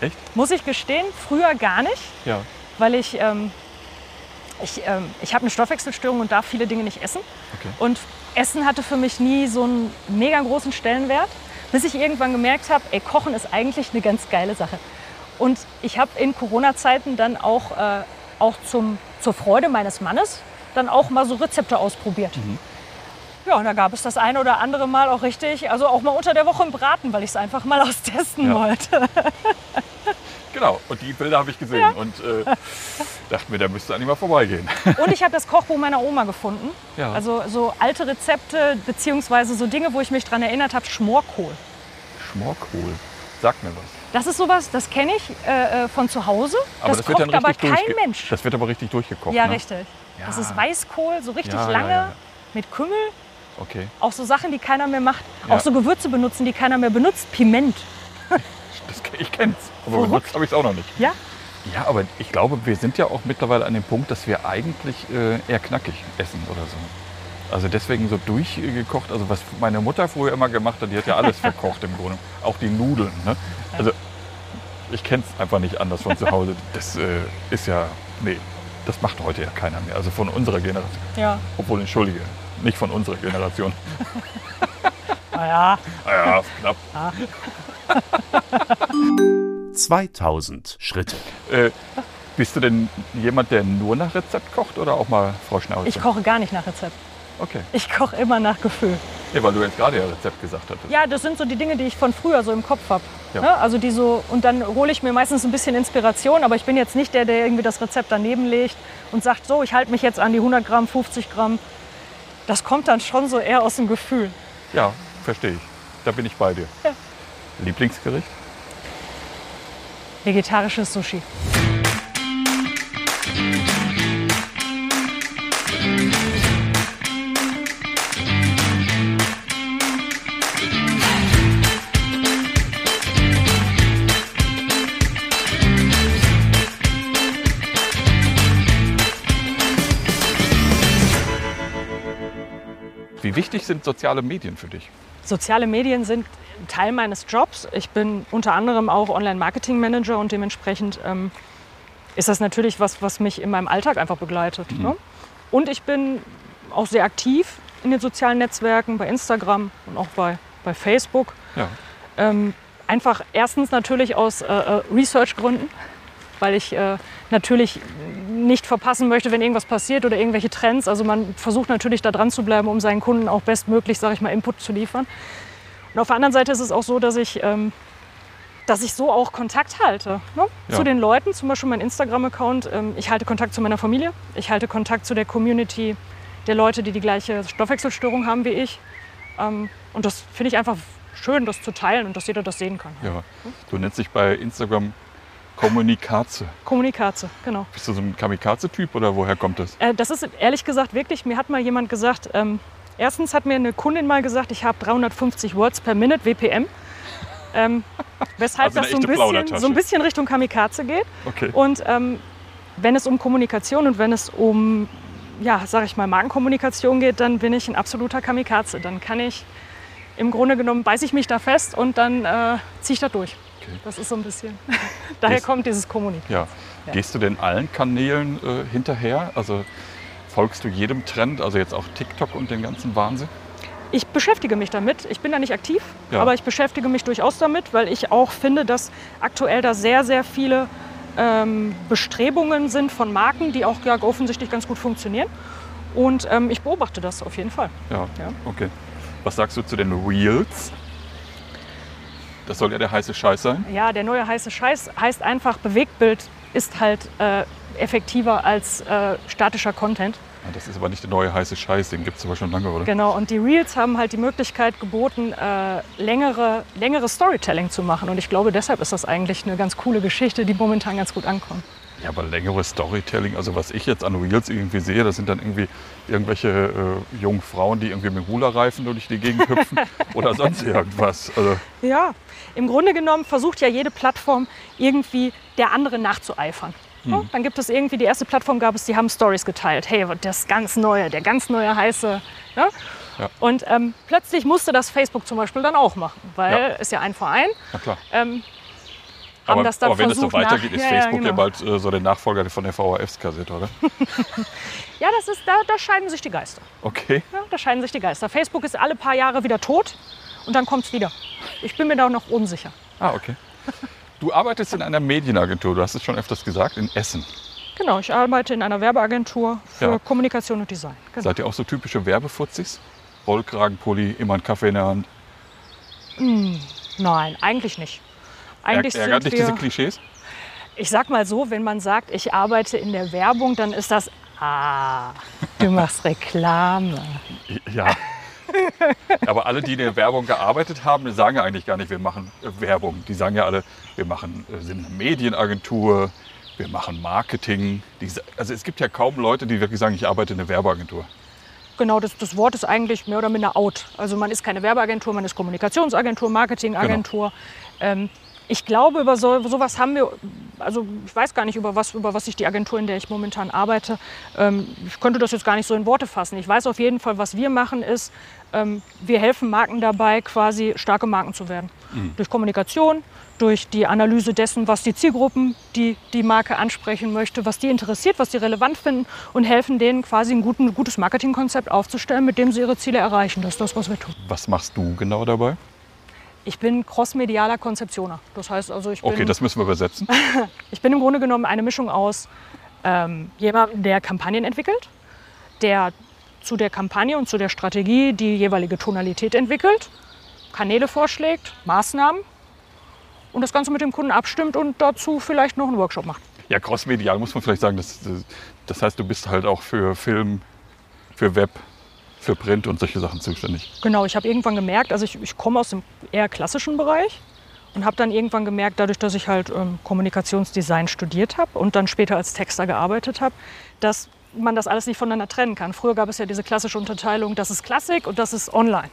Echt? Muss ich gestehen, früher gar nicht, Ja. weil ich, ähm, ich, ähm, ich habe eine Stoffwechselstörung und darf viele Dinge nicht essen. Okay. Und Essen hatte für mich nie so einen mega großen Stellenwert, bis ich irgendwann gemerkt habe, ey, Kochen ist eigentlich eine ganz geile Sache. Und ich habe in Corona-Zeiten dann auch, äh, auch zum, zur Freude meines Mannes dann auch mal so Rezepte ausprobiert. Ja, und da gab es das eine oder andere Mal auch richtig, also auch mal unter der Woche im Braten, weil ich es einfach mal [LAUGHS] austesten Ja. wollte. [LAUGHS] Genau, und die Bilder habe ich gesehen und äh, dachte mir, da müsste eigentlich mal vorbeigehen. [LAUGHS] Und ich habe das Kochbuch meiner Oma gefunden. Ja. Also so alte Rezepte, beziehungsweise so Dinge, wo ich mich daran erinnert habe, Schmorkohl. Schmorkohl. Sag mir was. Das ist sowas, das kenne ich äh, äh, von zu Hause. Aber das, wird kocht aber kein Mensch. Das wird aber richtig durchgekocht. ja, ne? richtig. Das Ja. ist Weißkohl, so richtig Ja, lange, ja. mit Kümmel. Okay, Auch so Sachen, die keiner mehr macht. Auch so Gewürze benutzen, die keiner mehr benutzt. Piment. [LAUGHS] das, ich kenn's. Aber Verrückt. benutzt habe ich es auch noch nicht. Ja, Ja, aber ich glaube, wir sind ja auch mittlerweile an dem Punkt, dass wir eigentlich äh, eher knackig essen oder so. Also deswegen so durchgekocht. Also was meine Mutter früher immer gemacht hat, die hat ja alles [LAUGHS] verkocht im Grunde. Auch die Nudeln. Ne? Also ich kenne es einfach nicht anders von zu Hause. Das äh, ist ja, nee, das macht heute ja keiner mehr. Also von unserer Generation. ja. Obwohl, entschuldige, nicht von unserer Generation. Naja, Ah ja, knapp. [LAUGHS] 2000 Schritte. Äh, bist du denn jemand, der nur nach Rezept kocht oder auch mal Frau Schnauze? ich koche gar nicht nach Rezept. Okay. Ich koche immer nach Gefühl. Ja, weil du jetzt gerade ja Rezept gesagt hattest. Ja, das sind so die Dinge, die ich von früher so im Kopf habe. Ja. Ne? Also die so, und dann hole ich mir meistens ein bisschen Inspiration, aber ich bin jetzt nicht der, der irgendwie das Rezept daneben legt und sagt, so, ich halte mich jetzt an die 100 Gramm, 50 Gramm. Das kommt dann schon so eher aus dem Gefühl. Ja, verstehe ich. Da bin ich bei dir. Ja. Lieblingsgericht? Vegetarisches Sushi. Wichtig sind soziale Medien für dich? Soziale Medien sind Teil meines Jobs. Ich bin unter anderem auch Online-Marketing-Manager und dementsprechend ähm, ist das natürlich was, was mich in meinem Alltag einfach begleitet. Ne? Und ich bin auch sehr aktiv in den sozialen Netzwerken, bei Instagram und auch bei, bei Facebook. Ja. Ähm, einfach erstens natürlich aus äh, äh, Research-Gründen, weil ich äh, natürlich nicht verpassen möchte, wenn irgendwas passiert oder irgendwelche Trends. Also man versucht natürlich da dran zu bleiben, um seinen Kunden auch bestmöglich, sage ich mal, Input zu liefern. Und auf der anderen Seite ist es auch so, dass ich, ähm, dass ich so auch Kontakt halte ne? Ja. zu den Leuten, zum Beispiel mein Instagram-Account. Ähm, ich halte Kontakt zu meiner Familie, ich halte Kontakt zu der Community der Leute, die die gleiche Stoffwechselstörung haben wie ich. Ähm, und das finde ich einfach schön, das zu teilen und dass jeder das sehen kann. ja. Du nennst dich bei Instagram Kommunikaze. Kommunikaze, genau. Bist du so ein Kamikaze-Typ oder woher kommt das? Äh, das ist ehrlich gesagt wirklich, mir hat mal jemand gesagt, ähm, erstens hat mir eine Kundin mal gesagt, ich habe 350 Words per Minute, WPM. Ähm, [LAUGHS] weshalb Also das so ein, bisschen, so ein bisschen Richtung Kamikaze geht. Okay. Und ähm, wenn es um Kommunikation und wenn es um, ja, sag ich mal, Markenkommunikation geht, dann bin ich ein absoluter Kamikaze. Dann kann ich, im Grunde genommen, beiße ich mich da fest und dann äh, ziehe ich da durch. Okay. Das ist so ein bisschen, [LAUGHS] daher Gehst- kommt dieses Kommunik. Ja. Ja. Gehst du denn allen Kanälen äh, hinterher? Also folgst du jedem Trend, also jetzt auch TikTok und den ganzen Wahnsinn? Ich beschäftige mich damit. Ich bin da nicht aktiv, Ja. aber ich beschäftige mich durchaus damit, weil ich auch finde, dass aktuell da sehr, sehr viele ähm, Bestrebungen sind von Marken, die auch ja, offensichtlich ganz gut funktionieren. Und ähm, ich beobachte das auf jeden Fall. Ja. Ja. Okay. Was sagst du zu den Reels? Das soll ja der heiße Scheiß sein. Ja, der neue heiße Scheiß heißt einfach, Bewegtbild ist halt äh, effektiver als äh, statischer Content. Ja, Das ist aber nicht der neue heiße Scheiß, den gibt es aber schon lange, oder? Genau, und die Reels haben halt die Möglichkeit geboten, äh, längere, längere Storytelling zu machen. Und ich glaube, deshalb ist das eigentlich eine ganz coole Geschichte, die momentan ganz gut ankommt. Ja, aber längeres Storytelling, also was ich jetzt an Reels irgendwie sehe, das sind dann irgendwie irgendwelche äh, jungen Frauen, die irgendwie mit Hula-Reifen durch die Gegend hüpfen [LAUGHS] oder sonst irgendwas. Also, Ja, im Grunde genommen versucht ja jede Plattform irgendwie der anderen nachzueifern. Ja, dann gibt es irgendwie, die erste Plattform gab es, die haben Stories geteilt. Hey, das ganz neue, der ganz neue heiße. Ja? Ja. Und ähm, plötzlich musste das Facebook zum Beispiel dann auch machen, weil Ja. ist ja ein Verein. na klar. Ähm, haben Aber, das dann aber wenn es so versucht weitergeht, ist Ja, Facebook ja, genau. bald äh, so der Nachfolger von der VHFs-Kassette, oder? [LAUGHS] Ja, das ist, da, da scheiden sich die Geister. Okay. Ja, da scheiden sich die Geister. Facebook ist alle paar Jahre wieder tot und dann kommt es wieder. Ich bin mir da noch unsicher. Ah, okay. Du arbeitest in einer Medienagentur, du hast es schon öfters gesagt, in Essen. Genau, ich arbeite in einer Werbeagentur für Ja. Kommunikation und Design. Genau. Seid ihr auch so typische Werbefutzis? Rollkragenpulli, immer einen Kaffee in der Hand. Nein, eigentlich nicht. Eigentlich Ärg- Ärgert sind dich diese Klischees? ich sag mal so, wenn man sagt, ich arbeite in der Werbung, dann ist das, ah, du machst Reklame. Ja. Aber alle, die in der Werbung gearbeitet haben, sagen ja eigentlich gar nicht, wir machen äh, Werbung. Die sagen ja alle, wir machen, äh, sind eine Medienagentur, wir machen Marketing. Also es gibt ja kaum Leute, die wirklich sagen, ich arbeite in einer Werbeagentur. Genau, das, das Wort ist eigentlich mehr oder minder out. Also man ist keine Werbeagentur, man ist Kommunikationsagentur, Marketingagentur. Ähm, ich glaube, über so, sowas haben wir, also ich weiß gar nicht, über was, über was sich die Agentur, in der ich momentan arbeite, ähm, ich könnte das jetzt gar nicht so in Worte fassen. Ich weiß auf jeden Fall, was wir machen ist, ähm, wir helfen Marken dabei, quasi starke Marken zu werden. Durch Kommunikation, durch die Analyse dessen, was die Zielgruppen, die die Marke ansprechen möchte, was die interessiert, was sie relevant finden und helfen denen quasi ein guten, gutes Marketingkonzept aufzustellen, mit dem sie ihre Ziele erreichen. Das ist das, was wir tun. Was machst du genau dabei? Ich bin crossmedialer Konzeptioner. Das heißt also, ich bin, Okay, das müssen wir übersetzen. [LAUGHS] ich bin im Grunde genommen eine Mischung aus ähm, jemandem, der Kampagnen entwickelt, der zu der Kampagne und zu der Strategie die jeweilige Tonalität entwickelt, Kanäle vorschlägt, Maßnahmen und das Ganze mit dem Kunden abstimmt und dazu vielleicht noch einen Workshop macht. Ja, crossmedial muss man vielleicht sagen. Das, das heißt, du bist halt auch für Film, für Web, für Print und solche Sachen zuständig. Genau, ich habe irgendwann gemerkt, also ich, ich komme aus dem eher klassischen Bereich und habe dann irgendwann gemerkt, dadurch, dass ich halt ähm, Kommunikationsdesign studiert habe und dann später als Texter gearbeitet habe, dass man das alles nicht voneinander trennen kann. Früher gab es ja diese klassische Unterteilung, das ist Klassik und das ist Online.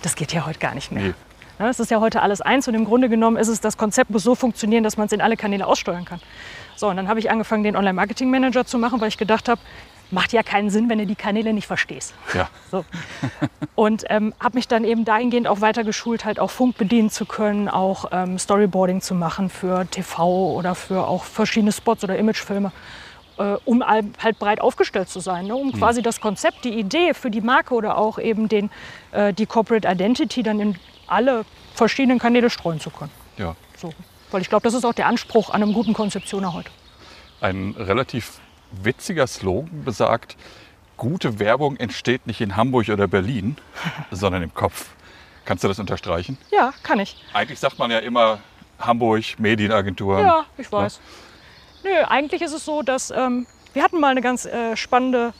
Das geht ja heute gar nicht mehr. Nee. Ja, Es ist ja heute alles eins und im Grunde genommen ist es, das Konzept muss so funktionieren, dass man es in alle Kanäle aussteuern kann. So, und dann habe ich angefangen, den Online-Marketing-Manager zu machen, weil ich gedacht habe, macht ja keinen Sinn, wenn du die Kanäle nicht verstehst. Ja. So. Und ähm, habe mich dann eben dahingehend auch weiter geschult, halt auch Funk bedienen zu können, auch ähm, Storyboarding zu machen für TV oder für auch verschiedene Spots oder Imagefilme, äh, um halt breit aufgestellt zu sein, ne? um quasi das Konzept, die Idee für die Marke oder auch eben den, äh, die Corporate Identity dann in alle verschiedenen Kanäle streuen zu können. ja. So. Weil ich glaube, das ist auch der Anspruch an einem guten Konzeptioner heute. Ein relativ witziger Slogan besagt, gute Werbung entsteht nicht in Hamburg oder Berlin, [LAUGHS] sondern im Kopf. Kannst du das unterstreichen? Ja, kann ich. Eigentlich sagt man ja immer Hamburg, Medienagentur. Ja, ich weiß. Nö, eigentlich ist es so, dass ähm, wir hatten mal eine ganz äh, spannende,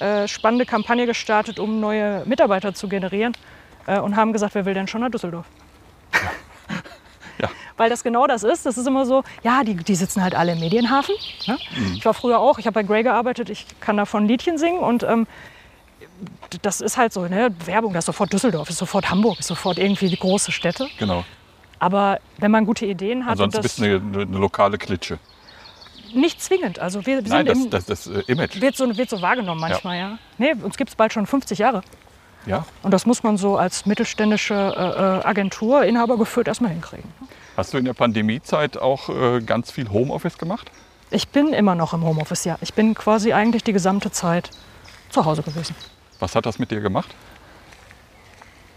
äh, [LAUGHS] äh, spannende Kampagne gestartet, um neue Mitarbeiter zu generieren äh, und haben gesagt, wer will denn schon nach Düsseldorf? Ja. Weil das genau das ist. Das ist immer so, ja, die, die sitzen halt alle im Medienhafen. Ne? Ich war früher auch, ich habe bei Grey gearbeitet, ich kann davon ein Liedchen singen und ähm, das ist halt so, ne? Werbung, das ist sofort Düsseldorf, ist sofort Hamburg, ist sofort irgendwie die große Städte. Genau. Aber wenn man gute Ideen hat, Ansonsten bist du eine, eine, lokale Klitsche. Nicht zwingend. Also wir, wir Nein, sind das, im, das, das äh, Image. wird, so, wird so wahrgenommen manchmal, ja. Nee, uns gibt es bald schon 50 Jahre. Ja. Und das muss man so als mittelständische äh, äh, Agentur, Inhaber geführt, erstmal hinkriegen. Hast du in der Pandemiezeit auch äh, ganz viel Homeoffice gemacht? Ich bin immer noch im Homeoffice, ja. Ich bin quasi eigentlich die gesamte Zeit zu Hause gewesen. Was hat das mit dir gemacht?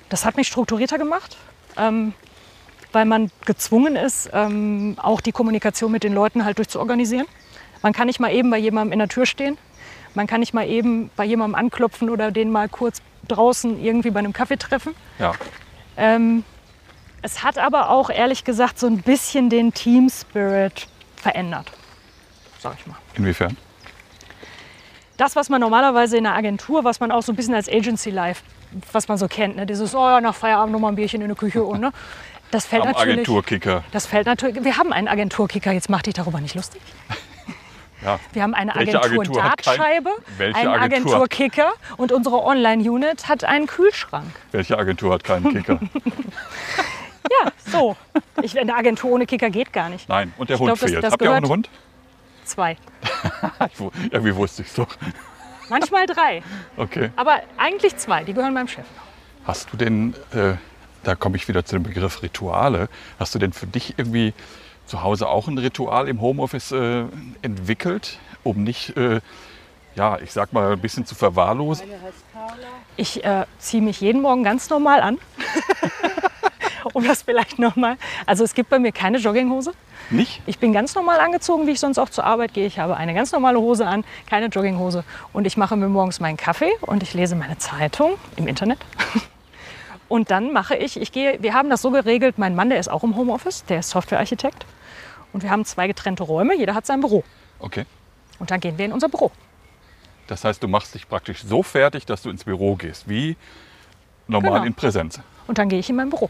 Das hat mich strukturierter gemacht, ähm, weil man gezwungen ist, ähm, auch die Kommunikation mit den Leuten halt durchzuorganisieren. Man kann nicht mal eben bei jemandem in der Tür stehen. Man kann nicht mal eben bei jemandem anklopfen oder den mal kurz draußen irgendwie bei einem Kaffee treffen. Ja. Ähm, es hat aber auch ehrlich gesagt so ein bisschen den Team Spirit verändert, sag ich mal. Inwiefern? Das, was man normalerweise in der Agentur, was man auch so ein bisschen als Agency Life, was man so kennt, ne? dieses, oh ja, nach Feierabend nochmal ein Bierchen in der Küche und ne? Das fällt Am natürlich. Agenturkicker. Das fällt natürlich. Wir haben einen Agenturkicker, jetzt mach dich darüber nicht lustig. [LAUGHS] Ja. Wir haben eine Welche Agentur hat kein- einen Agentur? Agenturkicker und unsere Online-Unit hat einen Kühlschrank. Welche Agentur hat keinen Kicker? [LAUGHS] Ja, so. Ich, eine Agentur ohne Kicker geht gar nicht. Nein. Und der Ich Hund glaub, das- fehlt. das Habt ihr auch einen Hund? Zwei. [LAUGHS] Irgendwie wusste ich es doch. Manchmal drei. Okay. Aber eigentlich zwei. Die gehören meinem Chef. Hast du denn, äh, da komme ich wieder zu dem Begriff Rituale, hast du denn für dich irgendwie zu Hause auch ein Ritual im Homeoffice äh, entwickelt, um nicht, äh, ja, ich sag mal, ein bisschen zu verwahrlosen? Ich äh, ziehe mich jeden Morgen ganz normal an. [LAUGHS] [LAUGHS] um das vielleicht nochmal. Also es gibt bei mir keine Jogginghose. Nicht? Ich bin ganz normal angezogen, wie ich sonst auch zur Arbeit gehe. Ich habe eine ganz normale Hose an, keine Jogginghose. Und ich mache mir morgens meinen Kaffee und ich lese meine Zeitung im Internet. [LAUGHS] Und dann mache ich, ich gehe, wir haben das so geregelt, mein Mann, der ist auch im Homeoffice, der ist Softwarearchitekt. Und wir haben zwei getrennte Räume, jeder hat sein Büro. Okay. Und dann gehen wir in unser Büro. Das heißt, du machst dich praktisch so fertig, dass du ins Büro gehst, wie normal Genau. in Präsenz. Und dann gehe ich in mein Büro.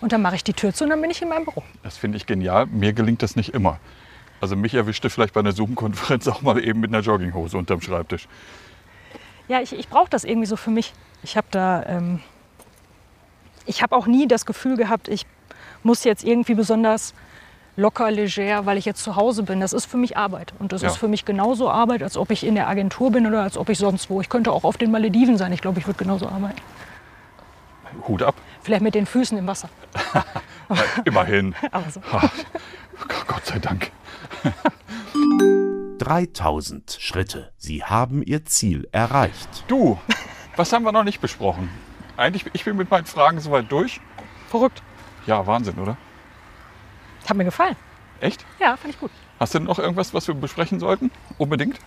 Und dann mache ich die Tür zu und dann bin ich in meinem Büro. Das finde ich genial. Mir gelingt das nicht immer. Also mich erwischte vielleicht bei einer Zoom-Konferenz auch mal eben mit einer Jogginghose unterm Schreibtisch. Ja, ich, ich brauche das irgendwie so für mich. Ich habe da, ähm, ich habe auch nie das Gefühl gehabt, ich muss jetzt irgendwie besonders locker, leger, weil ich jetzt zu Hause bin. Das ist für mich Arbeit. Und das Ja. ist für mich genauso Arbeit, als ob ich in der Agentur bin oder als ob ich sonst wo. Ich könnte auch auf den Malediven sein. Ich glaube, ich würde genauso arbeiten. Hut ab. Vielleicht mit den Füßen im Wasser. [LAUGHS] Immerhin. [LAUGHS] Aber so. Gott sei Dank. [LAUGHS] 3000 Schritte. Sie haben Ihr Ziel erreicht. Du, was haben wir noch nicht besprochen? Eigentlich, ich bin mit meinen Fragen soweit durch. Verrückt. Ja, Wahnsinn, oder? Hat mir gefallen. Echt? Ja, fand ich gut. Hast du denn noch irgendwas, was wir besprechen sollten? Unbedingt?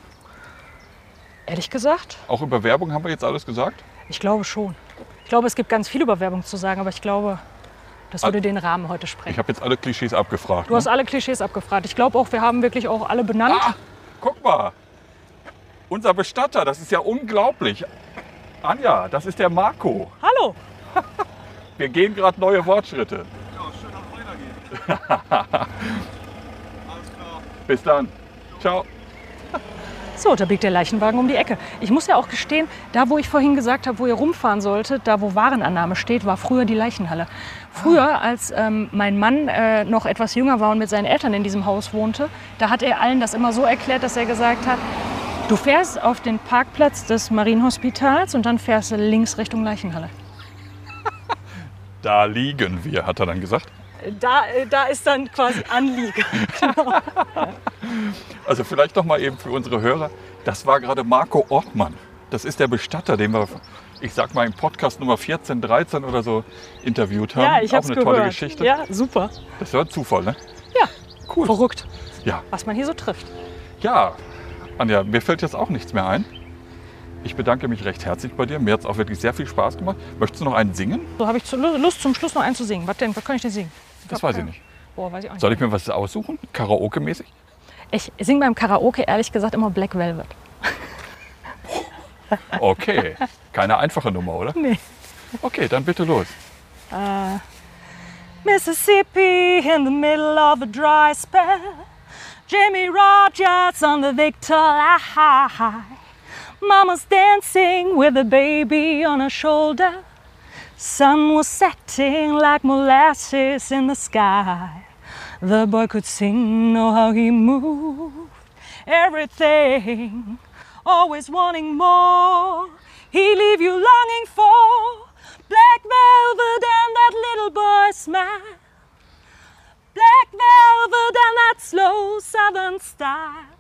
Ehrlich gesagt, Auch über Werbung haben wir jetzt alles gesagt? ich glaube schon. Ich glaube, es gibt ganz viel über Werbung zu sagen, aber ich glaube, das würde den Rahmen heute Ich sprengen. habe jetzt alle Klischees abgefragt. Du hast ne? alle Klischees abgefragt. Ich glaube auch, wir haben wirklich auch alle benannt. ah, guck mal. Unser Bestatter, das ist ja unglaublich. Anja, das ist der Marco. Hallo. [LAUGHS] Wir gehen gerade neue Wortschritte. [LAUGHS] Bis dann. Ciao. So, da biegt der Leichenwagen um die Ecke. Ich muss ja auch gestehen, da wo ich vorhin gesagt habe, wo ihr rumfahren solltet, da wo Warenannahme steht, war früher die Leichenhalle. Früher, als ähm, mein Mann äh, noch etwas jünger war und mit seinen Eltern in diesem Haus wohnte, da hat er allen das immer so erklärt, dass er gesagt hat, du fährst auf den Parkplatz des Marienhospitals und dann fährst du links Richtung Leichenhalle. [LAUGHS] Da liegen wir, hat er dann gesagt. Da, äh, da ist dann quasi Anliege. [LAUGHS] [LAUGHS] Also vielleicht noch mal eben für unsere Hörer. Das war gerade Marco Ortmann. Das ist der Bestatter, den wir, ich sag mal, im Podcast Nummer 14, 13 oder so interviewt haben. Ja, ich Auch hab's eine gehört. tolle Geschichte. Ja, super. Das war ein Zufall, ne? Ja, Cool. verrückt, Ja. was man hier so trifft. Ja, Anja, mir fällt jetzt auch nichts mehr ein. Ich bedanke mich recht herzlich bei dir. Mir hat es auch wirklich sehr viel Spaß gemacht. Möchtest du noch einen singen? So habe ich Lust zum Schluss noch einen zu singen. Was denn? Was kann ich denn singen? Das weiß ich keine- nicht. Boah, weiß ich auch nicht. Soll ich mir was aussuchen? Karaoke-mäßig? Ich singe beim Karaoke ehrlich gesagt immer Black Velvet. Okay. Keine einfache Nummer, oder? Nee. Okay, dann bitte los. Mississippi in the middle of a dry spell. Jimmy Rogers on the Victor High. Mama's dancing with a baby on her shoulder. Sun was setting like molasses in the sky. The boy could sing, know how he moved. everything, always wanting more. He leave you longing for black velvet and that little boy's smile. Black velvet and that slow southern style.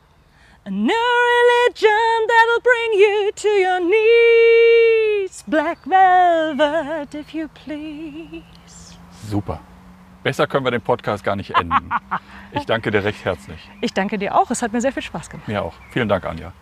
A new religion that'll bring you to your knees. Black velvet, if you please. Super. Besser können wir den Podcast gar nicht enden. [LAUGHS] Ich danke dir recht herzlich. Ich danke dir auch. Es hat mir sehr viel Spaß gemacht. Mir auch. Vielen Dank, Anja.